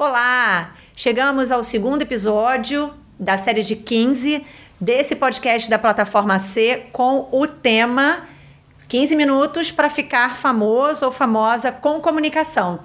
Olá! Chegamos ao segundo episódio da série de 15 desse podcast da plataforma C com o tema 15 minutos para ficar famoso ou famosa com comunicação.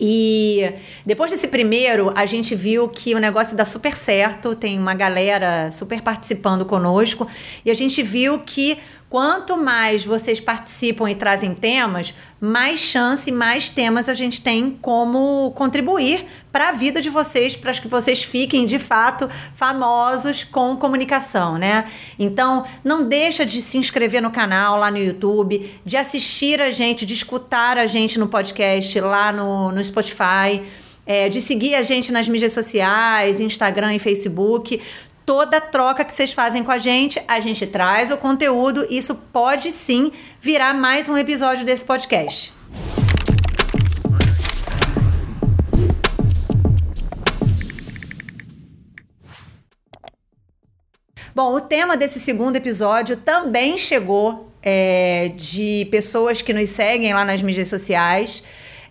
E depois desse primeiro, a gente viu que o negócio dá super certo, tem uma galera super participando conosco, e a gente viu que Quanto mais vocês participam e trazem temas, mais chance, mais temas a gente tem como contribuir para a vida de vocês, para que vocês fiquem de fato famosos com comunicação, né? Então, não deixa de se inscrever no canal lá no YouTube, de assistir a gente, de escutar a gente no podcast lá no, no Spotify. É, de seguir a gente nas mídias sociais, Instagram e Facebook toda troca que vocês fazem com a gente, a gente traz o conteúdo. Isso pode sim virar mais um episódio desse podcast. Bom, o tema desse segundo episódio também chegou é, de pessoas que nos seguem lá nas mídias sociais.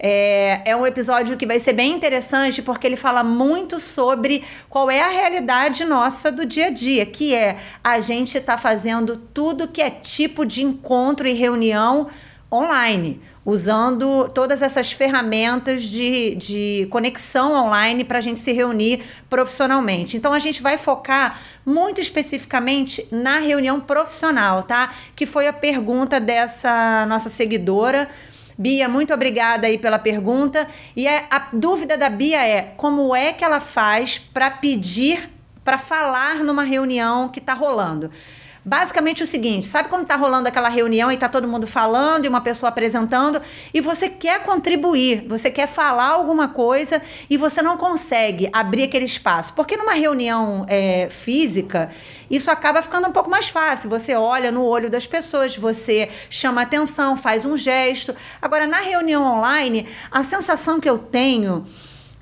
É, é um episódio que vai ser bem interessante porque ele fala muito sobre qual é a realidade nossa do dia a dia, que é a gente está fazendo tudo que é tipo de encontro e reunião online usando todas essas ferramentas de, de conexão online para a gente se reunir profissionalmente. Então a gente vai focar muito especificamente na reunião profissional, tá? Que foi a pergunta dessa nossa seguidora Bia, muito obrigada aí pela pergunta. E a, é, a dúvida da Bia é como é que ela faz para pedir para falar numa reunião que está rolando? Basicamente o seguinte, sabe quando está rolando aquela reunião e está todo mundo falando e uma pessoa apresentando e você quer contribuir, você quer falar alguma coisa e você não consegue abrir aquele espaço. Porque numa reunião é, física, isso acaba ficando um pouco mais fácil. Você olha no olho das pessoas, você chama atenção, faz um gesto. Agora, na reunião online, a sensação que eu tenho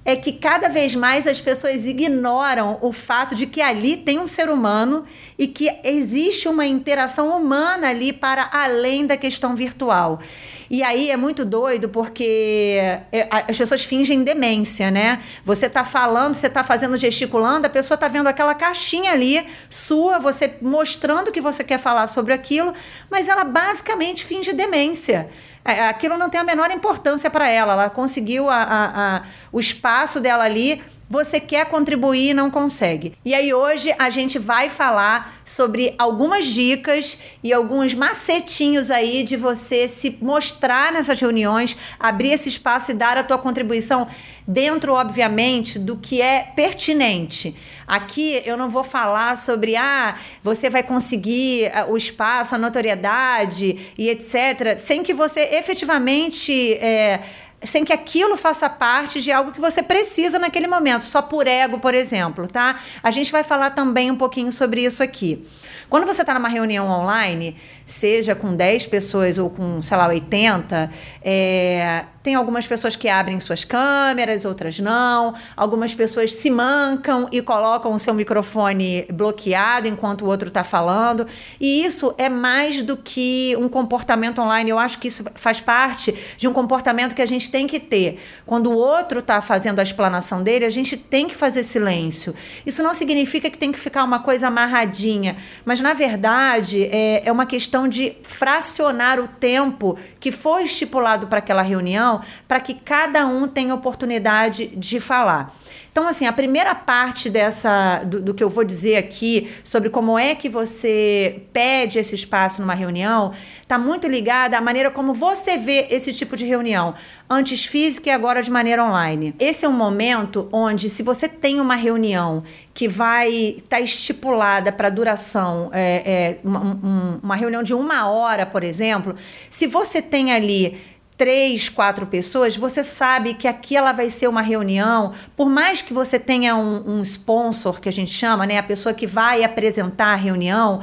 é que cada vez mais as pessoas ignoram o fato de que ali tem um ser humano e que existe uma interação humana ali para além da questão virtual. E aí é muito doido porque é, as pessoas fingem demência, né? Você tá falando, você tá fazendo gesticulando, a pessoa tá vendo aquela caixinha ali sua, você mostrando que você quer falar sobre aquilo, mas ela basicamente finge demência. É, aquilo não tem a menor importância para ela. Ela conseguiu a, a, a, o espaço dela ali você quer contribuir e não consegue. E aí hoje a gente vai falar sobre algumas dicas e alguns macetinhos aí de você se mostrar nessas reuniões, abrir esse espaço e dar a tua contribuição dentro, obviamente, do que é pertinente. Aqui eu não vou falar sobre ah, você vai conseguir ah, o espaço, a notoriedade e etc, sem que você efetivamente é, sem que aquilo faça parte de algo que você precisa naquele momento, só por ego, por exemplo, tá? A gente vai falar também um pouquinho sobre isso aqui. Quando você está numa reunião online, seja com 10 pessoas ou com, sei lá, 80, é, tem algumas pessoas que abrem suas câmeras, outras não. Algumas pessoas se mancam e colocam o seu microfone bloqueado enquanto o outro está falando. E isso é mais do que um comportamento online. Eu acho que isso faz parte de um comportamento que a gente tem que ter. Quando o outro está fazendo a explanação dele, a gente tem que fazer silêncio. Isso não significa que tem que ficar uma coisa amarradinha, mas na verdade é, é uma questão de fracionar o tempo que foi estipulado para aquela reunião para que cada um tenha oportunidade de falar. Então, assim, a primeira parte dessa do, do, que eu vou dizer aqui sobre como é que você pede esse espaço numa reunião está muito ligada à maneira como você vê esse tipo de reunião, antes física e agora de maneira online. Esse é um momento onde, se você tem uma reunião que vai estar tá estipulada para duração, é, é, uma, uma reunião de uma hora, por exemplo, se você tem ali três, quatro pessoas, você sabe que aquela vai ser uma reunião, por mais que você tenha um, um sponsor, que a gente chama, né? A pessoa que vai apresentar a reunião,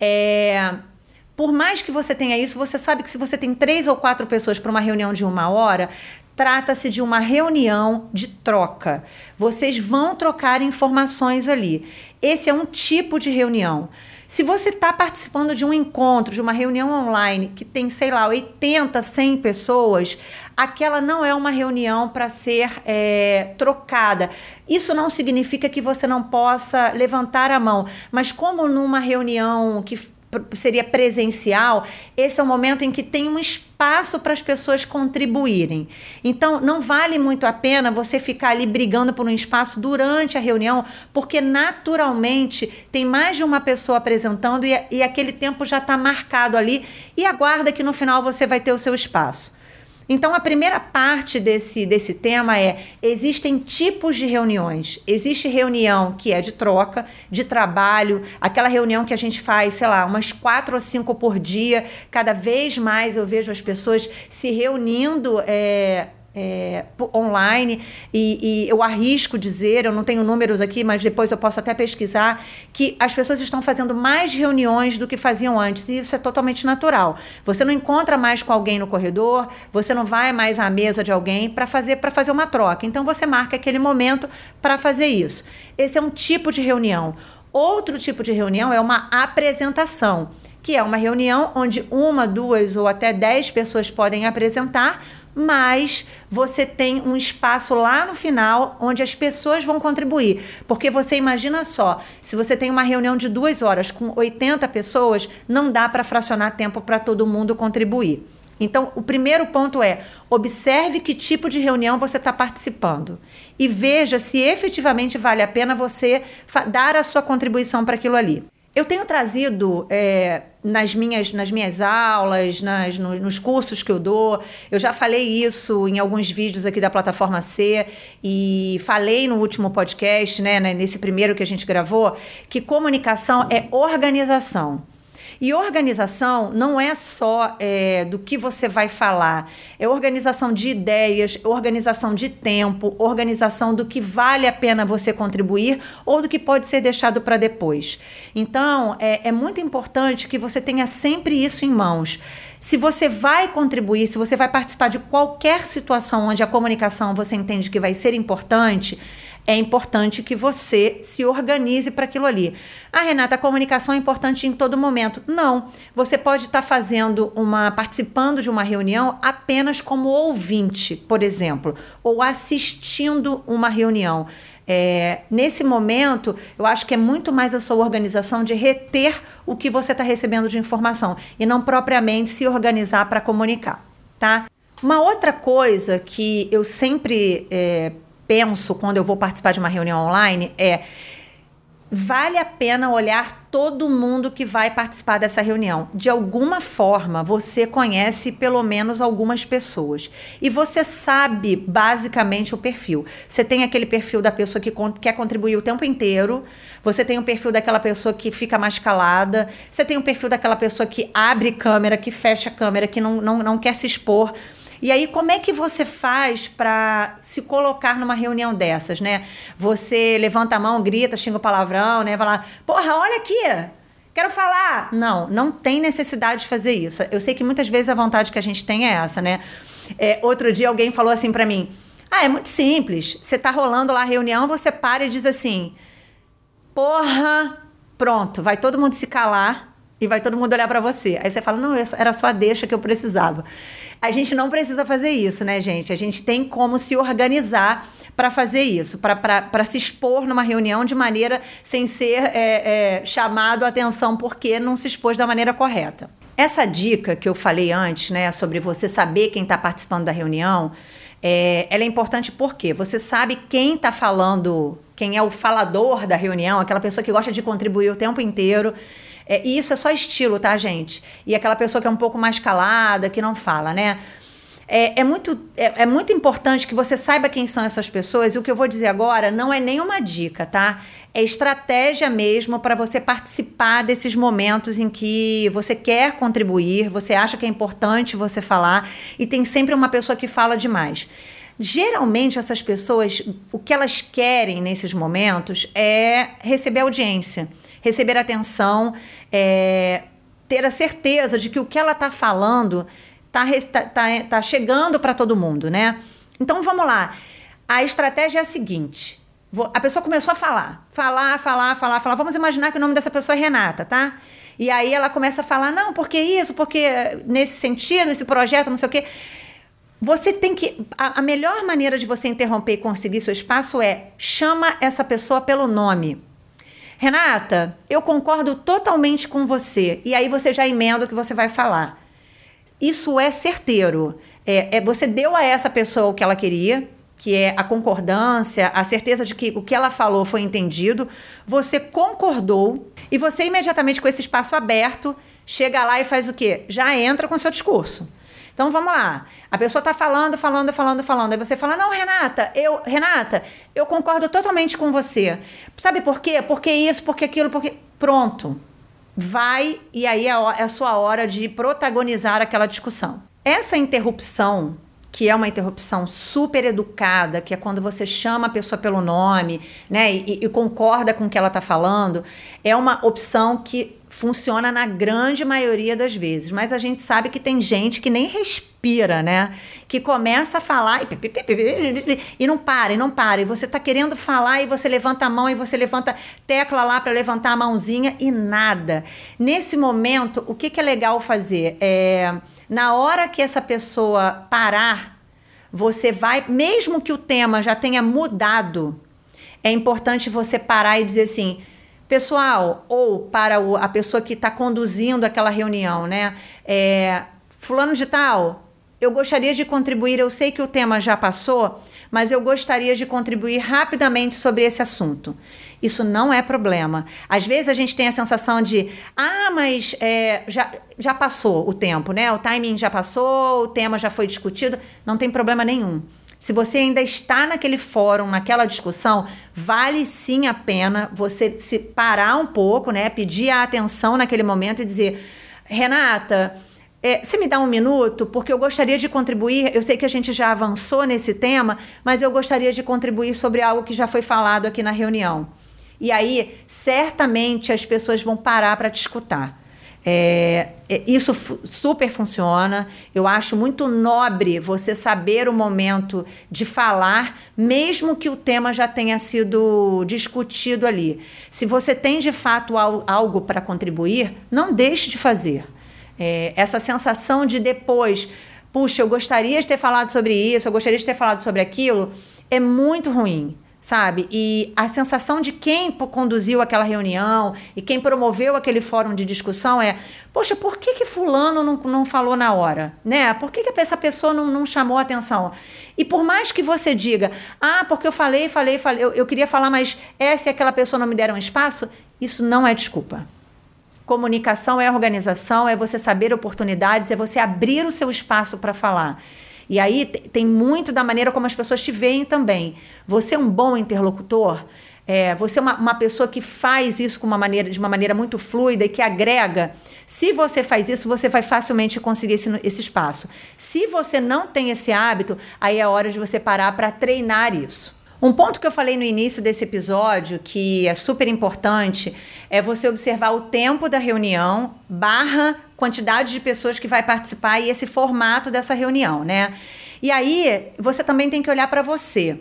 é, por mais que você tenha isso, você sabe que se você tem três ou quatro pessoas para uma reunião de uma hora, trata-se de uma reunião de troca. Vocês vão trocar informações ali. Esse é um tipo de reunião. Se você está participando de um encontro, de uma reunião online que tem, sei lá, 80, 100 pessoas, aquela não é uma reunião para ser é, trocada. Isso não significa que você não possa levantar a mão, mas como numa reunião que seria presencial, esse é o momento em que tem um espaço para as pessoas contribuírem. Então, não vale muito a pena você ficar ali brigando por um espaço durante a reunião, porque naturalmente tem mais de uma pessoa apresentando e, e aquele tempo já está marcado ali e aguarda que no final você vai ter o seu espaço. Então, a primeira parte desse, desse tema é: existem tipos de reuniões. Existe reunião que é de troca, de trabalho, aquela reunião que a gente faz, sei lá, umas quatro ou cinco por dia. Cada vez mais eu vejo as pessoas se reunindo. É, é, online e, e, eu arrisco dizer, eu não tenho números aqui, mas depois eu posso até pesquisar, que as pessoas estão fazendo mais reuniões do que faziam antes e isso é totalmente natural. Você não encontra mais com alguém no corredor, você não vai mais à mesa de alguém para fazer para fazer uma troca. Então você marca aquele momento para fazer isso. Esse é um tipo de reunião. Outro tipo de reunião é uma apresentação, que é uma reunião onde uma, duas ou até dez pessoas podem apresentar mas você tem um espaço lá no final onde as pessoas vão contribuir. Porque você imagina só, se você tem uma reunião de duas horas com 80 pessoas, não dá para fracionar tempo para todo mundo contribuir. Então, o primeiro ponto é: observe que tipo de reunião você está participando e veja se efetivamente vale a pena você dar a sua contribuição para aquilo ali. Eu tenho trazido é, nas, minhas, nas minhas aulas, nas, no, nos cursos que eu dou, eu já falei isso em alguns vídeos aqui da plataforma C e falei no último podcast, né, nesse primeiro que a gente gravou, que comunicação é organização. E organização não é só é, do que você vai falar, é organização de ideias, organização de tempo, organização do que vale a pena você contribuir ou do que pode ser deixado para depois. Então, é, é muito importante que você tenha sempre isso em mãos. Se você vai contribuir, se você vai participar de qualquer situação onde a comunicação você entende que vai ser importante, é importante que você se organize para aquilo ali. Ah, Renata, a comunicação é importante em todo momento. Não. Você pode estar tá fazendo uma. participando de uma reunião apenas como ouvinte, por exemplo, ou assistindo uma reunião. É, nesse momento, eu acho que é muito mais a sua organização de reter o que você está recebendo de informação e não propriamente se organizar para comunicar, tá? Uma outra coisa que eu sempre é, penso quando eu vou participar de uma reunião online é vale a pena olhar todo mundo que vai participar dessa reunião. De alguma forma, você conhece pelo menos algumas pessoas e você sabe basicamente o perfil. Você tem aquele perfil da pessoa que quer contribuir o tempo inteiro, você tem o perfil daquela pessoa que fica mais calada, você tem o perfil daquela pessoa que abre câmera, que fecha câmera, que não, não, não quer se expor. E aí, como é que você faz para se colocar numa reunião dessas, né? Você levanta a mão, grita, xinga o palavrão, né? Fala, porra, olha aqui, quero falar. Não, não tem necessidade de fazer isso. Eu sei que muitas vezes a vontade que a gente tem é essa, né? É, outro dia alguém falou assim para mim: Ah, é muito simples. Você tá rolando lá a reunião, você para e diz assim: Porra, pronto, vai todo mundo se calar e vai todo mundo olhar para você. Aí você fala: Não, era só a deixa que eu precisava. A gente não precisa fazer isso, né, gente? A gente tem como se organizar para fazer isso, para se expor numa reunião de maneira sem ser é, é, chamado a atenção porque não se expôs da maneira correta. Essa dica que eu falei antes, né, sobre você saber quem está participando da reunião, é, ela é importante porque você sabe quem está falando, quem é o falador da reunião, aquela pessoa que gosta de contribuir o tempo inteiro é, e isso é só estilo, tá, gente? E aquela pessoa que é um pouco mais calada, que não fala, né? É, é, muito, é, é, muito importante que você saiba quem são essas pessoas. E o que eu vou dizer agora não é nenhuma dica, tá? É estratégia mesmo para você participar desses momentos em que você quer contribuir, você acha que é importante você falar e tem sempre uma pessoa que fala demais. Geralmente, essas pessoas, o que elas querem nesses momentos é receber audiência receber atenção, é, ter a certeza de que o que ela está falando está tá, tá, tá chegando para todo mundo, né? Então vamos lá. A estratégia é a seguinte: A pessoa começou a falar, falar, falar, falar, falar. Vamos imaginar que o nome dessa pessoa é Renata, tá? E aí ela começa a falar, não, porque isso, porque nesse sentido, esse projeto, não sei o quê. Você tem que. A, a melhor maneira de você interromper e conseguir seu espaço é chama essa pessoa pelo nome. Renata, eu concordo totalmente com você. E aí você já emenda o que você vai falar. Isso é certeiro. É, é, você deu a essa pessoa o que ela queria, que é a concordância, a certeza de que o que ela falou foi entendido. Você concordou e você imediatamente com esse espaço aberto chega lá e faz o quê? Já entra com seu discurso. Então vamos lá. A pessoa está falando, falando, falando, falando. Aí você fala: "Não, Renata, eu, Renata, eu concordo totalmente com você". Sabe por quê? Porque isso, porque aquilo, porque pronto. Vai e aí é, é a sua hora de protagonizar aquela discussão. Essa interrupção que é uma interrupção super educada, que é quando você chama a pessoa pelo nome, né, e, e concorda com o que ela está falando, é uma opção que funciona na grande maioria das vezes. Mas a gente sabe que tem gente que nem respira, né? Que começa a falar e, e não para, e não para. E você está querendo falar e você levanta a mão e você levanta tecla lá para levantar a mãozinha e nada. Nesse momento, o que, que é legal fazer? É na hora que essa pessoa parar, você vai, mesmo que o tema já tenha mudado, é importante você parar e dizer assim, pessoal, ou para o, a pessoa que está conduzindo aquela reunião, né? É, fulano de tal, eu gostaria de contribuir. Eu sei que o tema já passou, mas eu gostaria de contribuir rapidamente sobre esse assunto. Isso não é problema. Às vezes a gente tem a sensação de, ah, mas é, já, já passou o tempo, né? O timing já passou, o tema já foi discutido. Não tem problema nenhum. Se você ainda está naquele fórum, naquela discussão, vale sim a pena você se parar um pouco, né? Pedir a atenção naquele momento e dizer, Renata, é, você me dá um minuto? Porque eu gostaria de contribuir. Eu sei que a gente já avançou nesse tema, mas eu gostaria de contribuir sobre algo que já foi falado aqui na reunião. E aí, certamente, as pessoas vão parar para te escutar. É, é isso super funciona. Eu acho muito nobre você saber o momento de falar, mesmo que o tema já tenha sido discutido ali. Se você tem de fato algo para contribuir, não deixe de fazer. É, essa sensação de depois, puxa, eu gostaria de ter falado sobre isso, eu gostaria de ter falado sobre aquilo, é muito ruim sabe? E a sensação de quem conduziu aquela reunião e quem promoveu aquele fórum de discussão é: poxa, por que, que Fulano não, não falou na hora? Né? Por que, que essa pessoa não, não chamou atenção? E por mais que você diga, ah, porque eu falei, falei, falei, eu, eu queria falar, mas essa e aquela pessoa não me deram espaço, isso não é desculpa. Comunicação é organização, é você saber oportunidades, é você abrir o seu espaço para falar. E aí tem muito da maneira como as pessoas te veem também. Você é um bom interlocutor? É, você é uma, uma, pessoa que faz isso uma maneira, de uma maneira muito fluida e que agrega. Se você faz isso, você vai facilmente conseguir esse, esse espaço. Se você não tem esse hábito, aí é hora de você parar para treinar isso. Um ponto que eu falei no início desse episódio, que é super importante, é você observar o tempo da reunião barra quantidade de pessoas que vai participar e esse formato dessa reunião, né? E aí você também tem que olhar para você.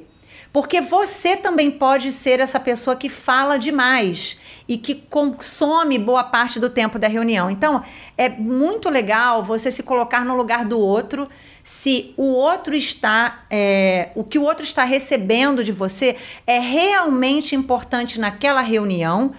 Porque você também pode ser essa pessoa que fala demais e que consome boa parte do tempo da reunião. Então, é muito legal você se colocar no lugar do outro se o outro está, é, o que o outro está recebendo de você é realmente importante naquela reunião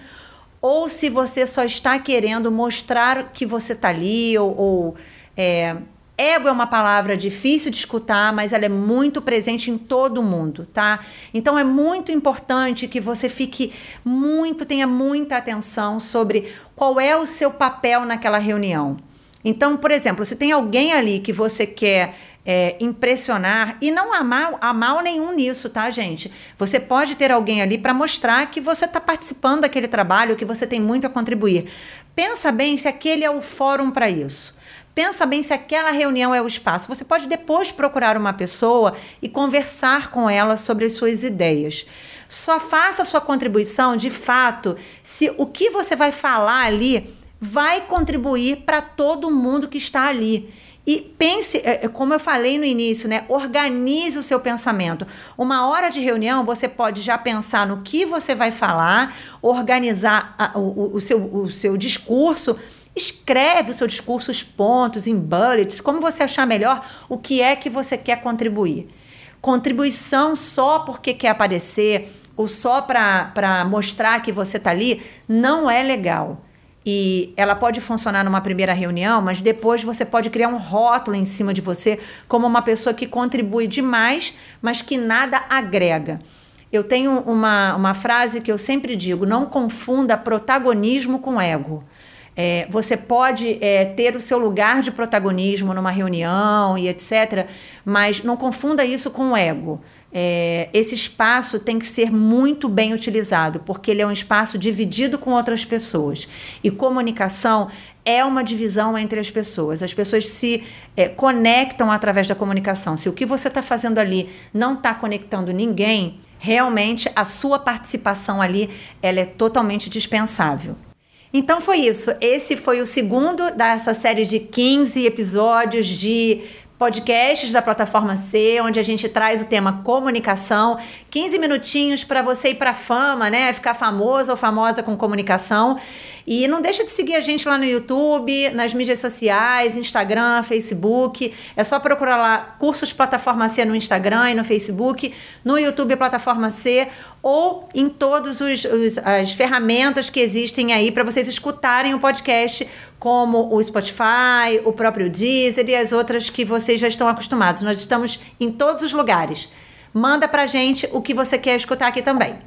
ou se você só está querendo mostrar que você está ali ou, ou é, Ego é uma palavra difícil de escutar, mas ela é muito presente em todo mundo, tá? Então é muito importante que você fique muito, tenha muita atenção sobre qual é o seu papel naquela reunião. Então, por exemplo, se tem alguém ali que você quer é, impressionar, e não há mal, há mal nenhum nisso, tá, gente? Você pode ter alguém ali para mostrar que você está participando daquele trabalho, que você tem muito a contribuir. Pensa bem se aquele é o fórum para isso. Pensa bem se aquela reunião é o espaço. Você pode depois procurar uma pessoa e conversar com ela sobre as suas ideias. Só faça a sua contribuição de fato se o que você vai falar ali vai contribuir para todo mundo que está ali. E pense, é, é, como eu falei no início, né? Organize o seu pensamento. Uma hora de reunião, você pode já pensar no que você vai falar, organizar a, o, o, seu, o seu discurso. Escreve o seu discurso, os pontos, em bullets, como você achar melhor, o que é que você quer contribuir. Contribuição só porque quer aparecer ou só para mostrar que você está ali não é legal. E ela pode funcionar numa primeira reunião, mas depois você pode criar um rótulo em cima de você como uma pessoa que contribui demais, mas que nada agrega. Eu tenho uma, uma frase que eu sempre digo: não confunda protagonismo com ego. É, você pode é, ter o seu lugar de protagonismo numa reunião e etc., mas não confunda isso com o ego é, esse espaço tem que ser muito bem utilizado, porque ele é um espaço dividido com outras pessoas. E comunicação é uma divisão entre as pessoas. As pessoas se é, conectam através da comunicação. Se o que você está fazendo ali não está conectando ninguém, realmente a sua participação ali ela é totalmente dispensável. Então foi isso. Esse foi o segundo dessa série de 15 episódios de podcasts da plataforma C, onde a gente traz o tema comunicação, 15 minutinhos para você ir para fama, né? Ficar famoso ou famosa com comunicação. E não deixa de seguir a gente lá no YouTube, nas mídias sociais, Instagram, Facebook. É só procurar lá Cursos Plataforma C no Instagram e no Facebook, no YouTube Plataforma C ou em todas as ferramentas que existem aí para vocês escutarem o podcast, como o Spotify, o próprio Deezer e as outras que vocês já estão acostumados. Nós estamos em todos os lugares. Manda pra gente o que você quer escutar aqui também.